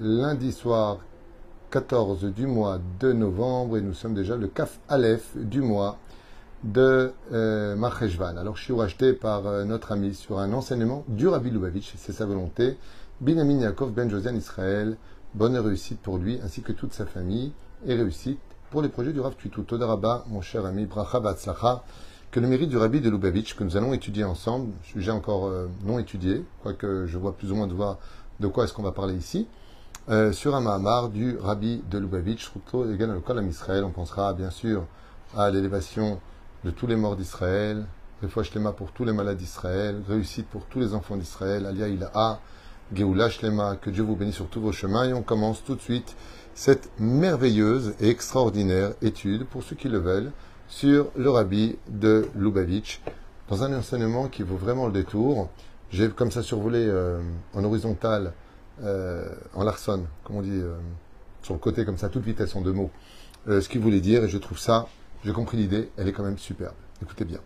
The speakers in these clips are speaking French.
Lundi soir 14 du mois de novembre et nous sommes déjà le Kaf Aleph du mois de euh. Alors je suis racheté par euh, notre ami sur un enseignement du Rabbi Lubavitch, c'est sa volonté. Binyamin Yaakov Ben Josian Israël, bonne réussite pour lui ainsi que toute sa famille et réussite pour les projets du Rav Tutu. Mon cher ami, Bracha que le mérite du rabbi de Lubavitch, que nous allons étudier ensemble, sujet encore euh, non étudié, quoique je vois plus ou moins de, voir de quoi est-ce qu'on va parler ici, euh, sur un Mahamar du rabbi de Lubavitch, égal le à Israël. On pensera bien sûr à l'élévation de tous les morts d'Israël, fois Shlema pour tous les malades d'Israël, réussite pour tous les enfants d'Israël, Alia Ilaha, Geoula Shlema, que Dieu vous bénisse sur tous vos chemins. Et on commence tout de suite cette merveilleuse et extraordinaire étude, pour ceux qui le veulent, sur le rabbi de Lubavitch, dans un enseignement qui vaut vraiment le détour. J'ai comme ça survolé euh, en horizontal, euh, en Larson, comme on dit, euh, sur le côté comme ça, toute vitesse en deux mots, ce qu'il voulait dire, et je trouve ça, j'ai compris l'idée, elle est quand même superbe. Écoutez bien.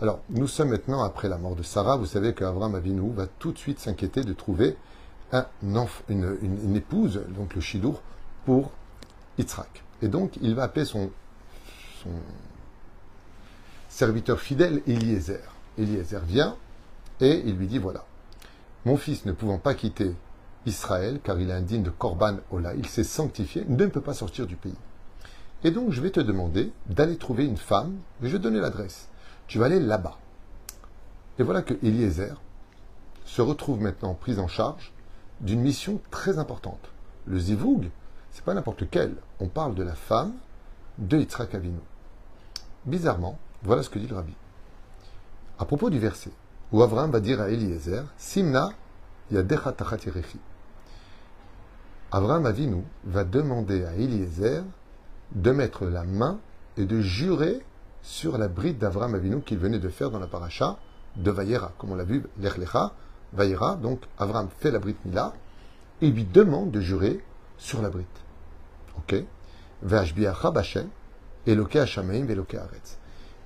Alors, nous sommes maintenant après la mort de Sarah. Vous savez qu'Abraham Avinu va tout de suite s'inquiéter de trouver un une, épouse, donc le Shilour, pour Yitzhak. Et donc, il va appeler son, serviteur fidèle Eliezer. Eliezer vient et il lui dit voilà, mon fils ne pouvant pas quitter Israël, car il est indigne de Korban Ola, il s'est sanctifié, ne peut pas sortir du pays. Et donc, je vais te demander d'aller trouver une femme, je vais donner l'adresse. Tu vas aller là-bas. Et voilà que Eliezer se retrouve maintenant pris en charge d'une mission très importante. Le zivoug, c'est pas n'importe lequel. On parle de la femme de Yitzhak Avinu. Bizarrement, voilà ce que dit le rabbi. À propos du verset, où Abraham va dire à Eliezer, Simna yadecha Abraham Avinu va demander à Eliezer de mettre la main et de jurer sur la bride d'Abraham Avinu qu'il venait de faire dans la paracha de Vayera, comme on l'a vu, l'Echlecha, Vaïra, donc Avram fait la brite Mila, et lui demande de jurer sur la brite. Ok?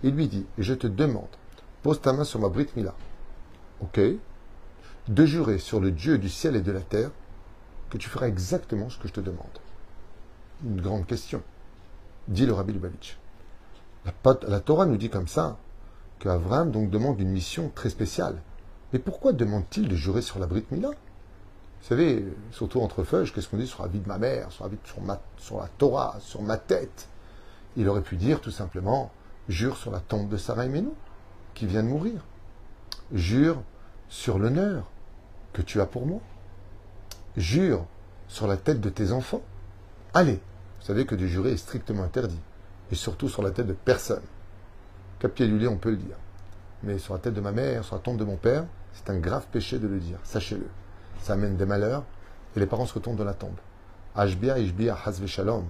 Il lui dit, je te demande, pose ta main sur ma brite Mila. Ok? De jurer sur le Dieu du ciel et de la terre que tu feras exactement ce que je te demande. Une grande question, dit le Rabbi Lubavitch. La, la Torah nous dit comme ça qu'Avram donc demande une mission très spéciale. Mais pourquoi demande-t-il de jurer sur la Brite Mila Vous savez, surtout entre feuilles, qu'est-ce qu'on dit sur la vie de ma mère, sur la, vie ma, sur la Torah, sur ma tête? Il aurait pu dire tout simplement Jure sur la tombe de Sarah Menou, qui vient de mourir. Jure sur l'honneur que tu as pour moi. Jure sur la tête de tes enfants. Allez, vous savez que de jurer est strictement interdit, et surtout sur la tête de personne. Cap on peut le dire. Mais sur la tête de ma mère, sur la tombe de mon père, c'est un grave péché de le dire, sachez-le. Ça amène des malheurs et les parents se retournent dans la tombe. Ashbia, Ishbia, Hazve Shalom.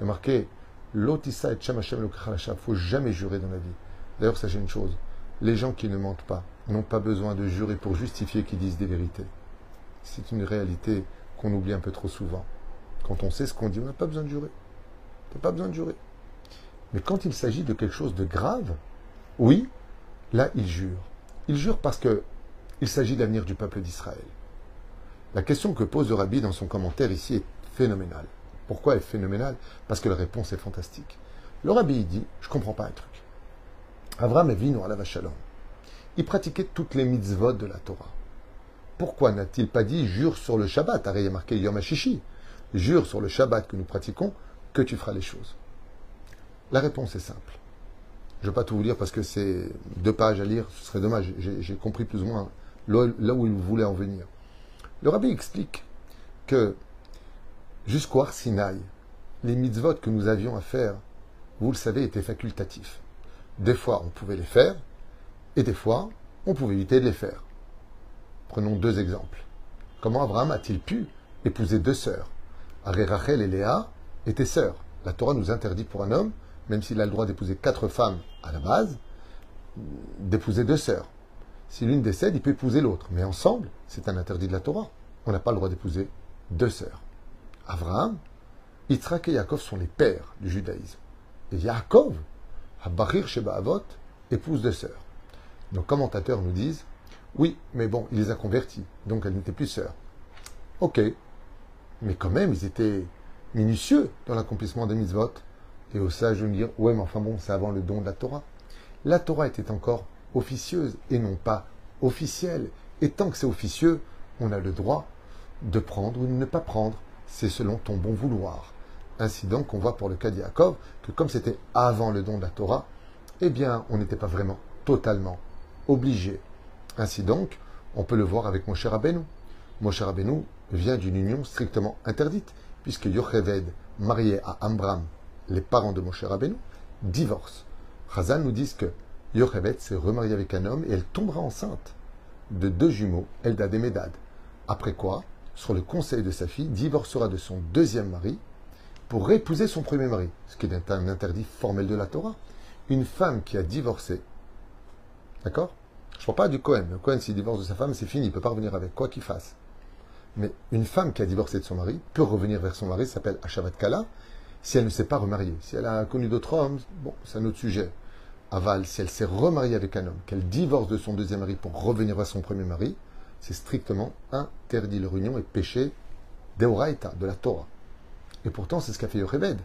Il marqué Lotissa et Shem Hashem Il faut jamais jurer dans la vie. D'ailleurs, sachez une chose les gens qui ne mentent pas n'ont pas besoin de jurer pour justifier qu'ils disent des vérités. C'est une réalité qu'on oublie un peu trop souvent. Quand on sait ce qu'on dit, on n'a pas besoin de jurer. On n'a pas besoin de jurer. Mais quand il s'agit de quelque chose de grave, oui, là, il jure. Il jure parce que il s'agit de l'avenir du peuple d'Israël. La question que pose le rabbi dans son commentaire ici est phénoménale. Pourquoi elle est phénoménale? Parce que la réponse est fantastique. Le rabbi dit, je ne comprends pas un truc. Avram à la vachalom. Il pratiquait toutes les mitzvot de la Torah. Pourquoi n'a-t-il pas dit jure sur le Shabbat a marqué Yom HaShishi. Jure sur le Shabbat que nous pratiquons que tu feras les choses. La réponse est simple. Je ne vais pas tout vous lire parce que c'est deux pages à lire, ce serait dommage. J'ai compris plus ou moins là où il voulait en venir. Le rabbi explique que jusqu'au Arsinaï, les mitzvot que nous avions à faire, vous le savez, étaient facultatifs. Des fois, on pouvait les faire, et des fois, on pouvait éviter de les faire. Prenons deux exemples. Comment Abraham a-t-il pu épouser deux sœurs? Rachel et Léa étaient sœurs. La Torah nous interdit pour un homme même s'il a le droit d'épouser quatre femmes à la base, d'épouser deux sœurs. Si l'une décède, il peut épouser l'autre. Mais ensemble, c'est un interdit de la Torah. On n'a pas le droit d'épouser deux sœurs. Abraham, Yitzhak et Yaakov sont les pères du judaïsme. Et Yaakov, Sheba Avot, épouse de sœur. Nos commentateurs nous disent oui, mais bon, il les a convertis, donc elles n'étaient plus sœurs. Ok, mais quand même, ils étaient minutieux dans l'accomplissement des mitzvot. Et au sage de me dire ouais, mais enfin bon, c'est avant le don de la Torah. La Torah était encore officieuse et non pas officielle. Et tant que c'est officieux, on a le droit de prendre ou de ne pas prendre. C'est selon ton bon vouloir. Ainsi donc, on voit pour le cas d'Yaakov que comme c'était avant le don de la Torah, eh bien, on n'était pas vraiment totalement obligé. Ainsi donc, on peut le voir avec Moshe Rabbeinu. Moshe Rabbeinu vient d'une union strictement interdite, puisque Yocheved, marié à Ambram, les parents de Moshe Rabbeinu, divorce. Chazal nous dit que Yocheved s'est remariée avec un homme et elle tombera enceinte de deux jumeaux, Eldad et Medad. Après quoi, sur le conseil de sa fille, divorcera de son deuxième mari pour épouser son premier mari, ce qui est un interdit formel de la Torah. Une femme qui a divorcé, d'accord? Je ne parle pas du Cohen. Le Cohen, s'il divorce de sa femme, c'est fini, il ne peut pas revenir avec, quoi qu'il fasse. Mais une femme qui a divorcé de son mari peut revenir vers son mari, s'appelle Ashavat Kala, si elle ne s'est pas remariée. Si elle a connu d'autres hommes, bon, c'est un autre sujet. Aval, si elle s'est remariée avec un homme, qu'elle divorce de son deuxième mari pour revenir vers son premier mari, c'est strictement interdit. Leur union est péché d'Eoraita, de la Torah. Et pourtant, c'est ce qu'a fait Yocheved.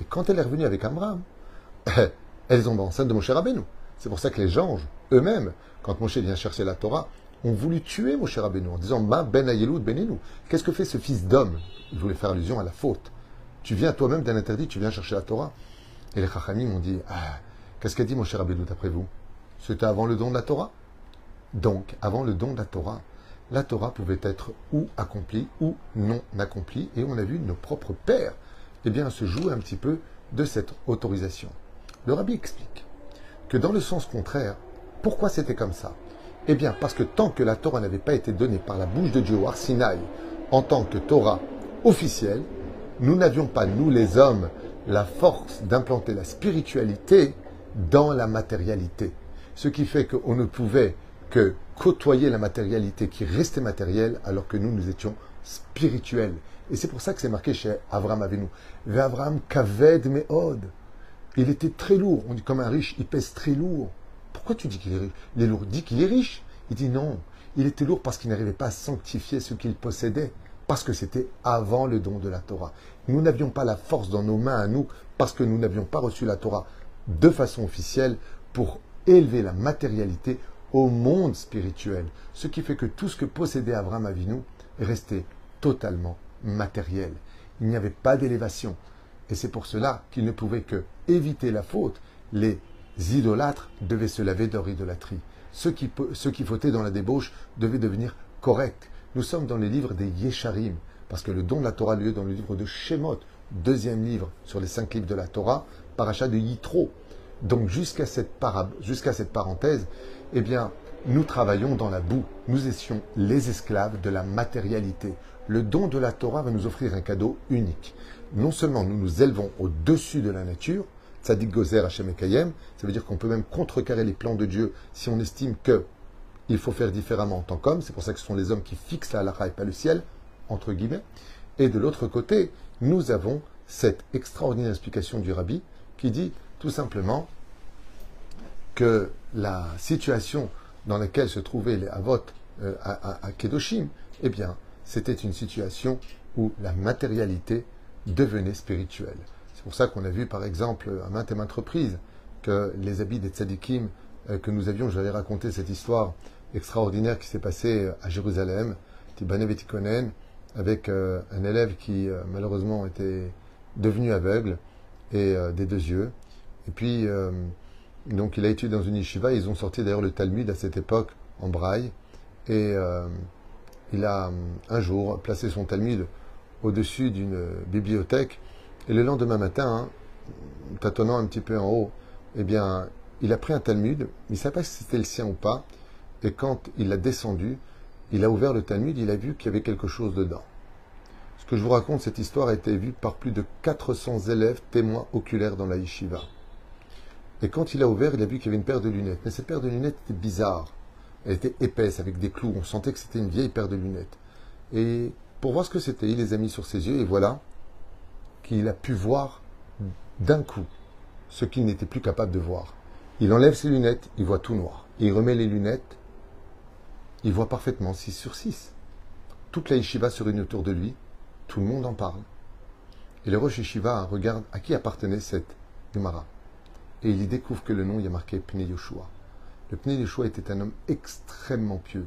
Et quand elle est revenue avec Amram, elles ont enceinte de Moshe Rabbeinu. C'est pour ça que les anges, eux-mêmes, quand Moshe vient chercher la Torah, ont voulu tuer Moshe Rabbeinu en disant Ma ben Ayelud benenu. Qu'est-ce que fait ce fils d'homme? Il voulait faire allusion à la faute. Tu viens toi-même d'un interdit, tu viens chercher la Torah. Et les Chachamim ont dit Ah, qu'est-ce qu'a dit Moshe Rabbeinu d'après vous? C'était avant le don de la Torah? Donc, avant le don de la Torah, la Torah pouvait être ou accomplie ou non accomplie. Et on a vu nos propres pères eh bien, se jouer un petit peu de cette autorisation. Le rabbi explique que dans le sens contraire, pourquoi c'était comme ça? Eh bien, parce que tant que la Torah n'avait pas été donnée par la bouche de Dieu au Arsinaï en tant que Torah officielle, nous n'avions pas, nous les hommes, la force d'implanter la spiritualité dans la matérialité. Ce qui fait qu'on ne pouvait que côtoyer la matérialité qui restait matérielle alors que nous, nous étions spirituels. Et c'est pour ça que c'est marqué chez Avram Avinu. Avram kaved meod. Il était très lourd. On dit comme un riche, il pèse très lourd. Pourquoi tu dis qu'il est riche? Il est lourd. Dit qu'il est riche. Il dit non. Il était lourd parce qu'il n'arrivait pas à sanctifier ce qu'il possédait. Parce que c'était avant le don de la Torah. Nous n'avions pas la force dans nos mains à nous parce que nous n'avions pas reçu la Torah de façon officielle pour élever la matérialité au monde spirituel. Ce qui fait que tout ce que possédait Abraham Avinu restait totalement matériel. Il n'y avait pas d'élévation. Et c'est pour cela qu'il ne pouvait que éviter la faute. Les idolâtres devaient se laver de leur idolâtrie. Ceux qui, ceux fautaient dans la débauche devaient devenir corrects. Nous sommes dans les livres des Yesharim, parce que le don de la Torah lieu dans le livre de Shemot, deuxième livre sur les cinq livres de la Torah, parachat de Yitro. Donc jusqu'à cette, jusqu'à cette parenthèse, eh bien, nous travaillons dans la boue. Nous étions les esclaves de la matérialité. Le don de la Torah va nous offrir un cadeau unique. Non seulement nous nous élevons au-dessus de la nature, Tzadik Gozer Hashem Ekayem, ça veut dire qu'on peut même contrecarrer les plans de Dieu si on estime que il faut faire différemment en tant qu'homme. C'est pour ça que ce sont les hommes qui fixent la halakha et pas le ciel, entre guillemets. Et de l'autre côté, nous avons cette extraordinaire explication du rabbi qui dit tout simplement que la situation dans laquelle se trouvaient les Avot euh, à, Kedoshim, eh bien, c'était une situation où la matérialité devenait spirituelle. C'est pour ça qu'on a vu, par exemple, à maintes et maintes reprises, que les habits des tzadikim euh, que nous avions, j'avais raconté cette histoire extraordinaire qui s'est passée euh, à Jérusalem, Tibane avec un élève qui malheureusement était devenu aveugle et des deux yeux. Et puis, donc il a étudié dans une yeshiva, ils ont sorti d'ailleurs le Talmud à cette époque en braille. Et euh, il a un jour placé son Talmud au-dessus d'une bibliothèque. Et le lendemain matin, hein, tâtonnant un petit peu en haut, eh bien, il a pris un Talmud, il ne savait pas si c'était le sien ou pas. Et quand il l'a descendu, il a ouvert le Talmud, il a vu qu'il y avait quelque chose dedans. Que je vous raconte, cette histoire a été vue par plus de 400 élèves témoins oculaires dans la yeshiva. Et quand il a ouvert, il a vu qu'il y avait une paire de lunettes. Mais cette paire de lunettes était bizarre. Elle était épaisse, avec des clous. On sentait que c'était une vieille paire de lunettes. Et pour voir ce que c'était, il les a mis sur ses yeux et voilà qu'il a pu voir d'un coup ce qu'il n'était plus capable de voir. Il enlève ses lunettes, il voit tout noir. Il remet les lunettes, il voit parfaitement 6 sur 6. Toute la yeshiva se réunit autour de lui, tout le monde en parle. Et le Rosh Yeshiva regarde à qui appartenait cette Gemara. Et il y découvre que le nom y a marqué Pnei Yoshua. Le Pnei Yoshua était un homme extrêmement pieux,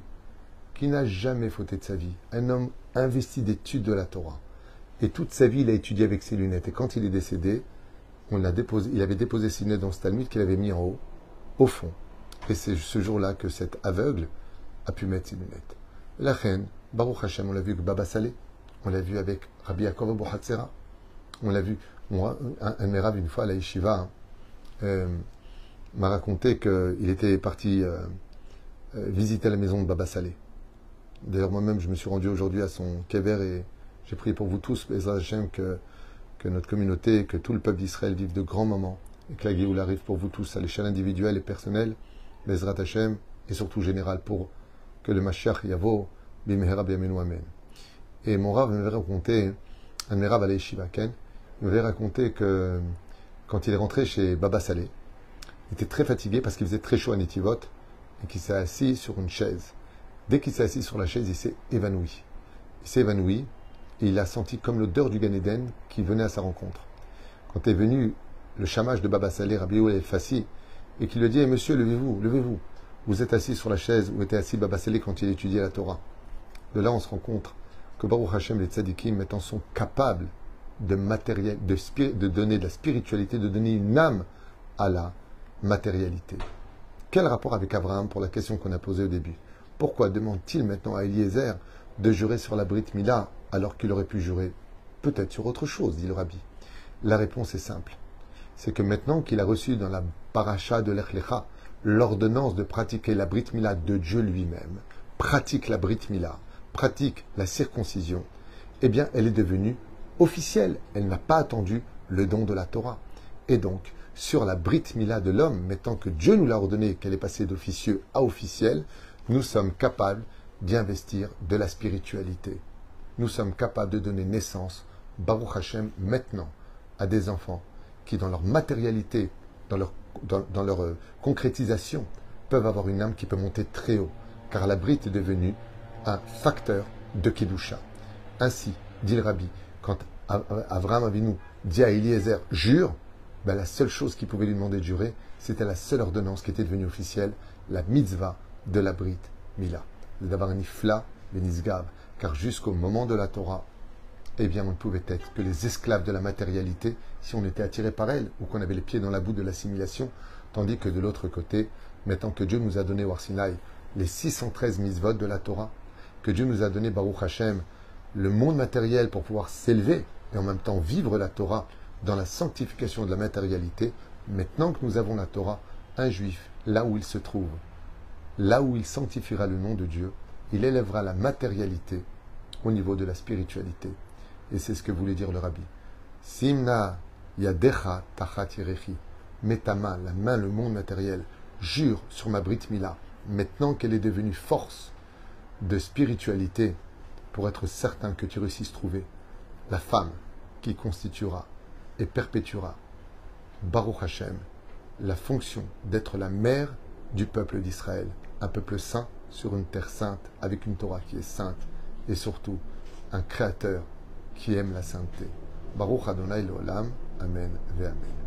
qui n'a jamais fauté de sa vie, un homme investi d'études de la Torah. Et toute sa vie, il a étudié avec ses lunettes. Et quand il est décédé, il avait déposé ses lunettes dans ce Talmud qu'il avait mis en haut, au fond. Et c'est ce jour-là que cet aveugle a pu mettre ses lunettes. La reine, Baruch Hashem, on l'a vu avec Baba Saleh, on l'a vu avec Rabbi Yaakov Bohatzera, on l'a vu, moi, un, un une fois à la yeshiva, hein, euh, m'a raconté qu'il était parti euh, euh, visiter la maison de Baba Saleh. D'ailleurs, moi-même, je me suis rendu aujourd'hui à son kever et j'ai prié pour vous tous, Bezrat Hashem, que, notre communauté, que tout le peuple d'Israël vive de grands moments et que la Géoula arrive pour vous tous à l'échelle individuelle et personnelle, Bezrat Hashem, et surtout général pour que le Mashiach Yavo, Bimehera Biamenu Amen. Et mon rave m'avait raconté, un de mes raves à Ken, il m'avait raconté que quand il est rentré chez Baba Saleh, il était très fatigué parce qu'il faisait très chaud à Netivot et qu'il s'est assis sur une chaise. Dès qu'il s'est assis sur la chaise, il s'est évanoui. Il s'est évanoui et il a senti comme l'odeur du Gan Eden qui venait à sa rencontre. Quand est venu le chamage de Baba Saleh, Rabbi El Fassi, et qu'il lui dit eh, Monsieur, levez-vous, levez-vous. Vous êtes assis sur la chaise où était assis Baba Saleh quand il étudiait la Torah. De là, on se rend compte que Baruch Hashem, les tzadikim, maintenant sont capables de, matériel, de, de donner de la spiritualité, de donner une âme à la matérialité. Quel rapport avec Abraham pour la question qu'on a posée au début? Pourquoi demande-t-il maintenant à Eliezer de jurer sur la Brit Mila alors qu'il aurait pu jurer peut-être sur autre chose, dit le rabbi La réponse est simple. C'est que maintenant qu'il a reçu dans la paracha de l'Echlecha l'ordonnance de pratiquer la Brit Mila de Dieu lui-même, pratique la Brit Mila, pratique la circoncision, eh bien, elle est devenue officielle. Elle n'a pas attendu le don de la Torah. Et donc, sur la Brit Mila de l'homme, mettant que Dieu nous l'a ordonné qu'elle est passée d'officieux à officiel, nous sommes capables d'y investir de la spiritualité. Nous sommes capables de donner naissance, Baruch Hashem, maintenant, à des enfants qui, dans leur matérialité, dans leur, dans, leur euh, concrétisation, peuvent avoir une âme qui peut monter très haut, car la Brit est devenue un facteur de Kedusha. Ainsi, dit le Rabbi, quand Abraham Avinu dit à Eliezer, jure, ben, la seule chose qu'il pouvait lui demander de jurer, c'était la seule ordonnance qui était devenue officielle, la mitzvah de la Brit Mila. D'avoir un ifla, nisgav. Car jusqu'au moment de la Torah, eh bien, on ne pouvait être que les esclaves de la matérialité si on était attiré par elle ou qu'on avait les pieds dans la boue de l'assimilation, tandis que de l'autre côté, maintenant que Dieu nous a donné au Arsinaï les 613 mitzvot de la Torah, que Dieu nous a donné Baruch Hashem, le monde matériel pour pouvoir s'élever et en même temps vivre la Torah dans la sanctification de la matérialité, maintenant que nous avons la Torah, un juif, là où il se trouve, là où il sanctifiera le nom de Dieu, il élèvera la matérialité au niveau de la spiritualité. Et c'est ce que voulait dire le rabbi. Simna yadecha tachat Mets ta main, la main, le monde matériel. Jure sur ma Brit Mila, maintenant qu'elle est devenue force de spiritualité, pour être certain que tu réussisses trouver la femme qui constituera et perpétuera, Baruch Hashem, la fonction d'être la mère du peuple d'Israël, un peuple saint sur une terre sainte, avec une Torah qui est sainte, et surtout un créateur qui aime la sainteté. Baruch Adonai Amen ve Amen.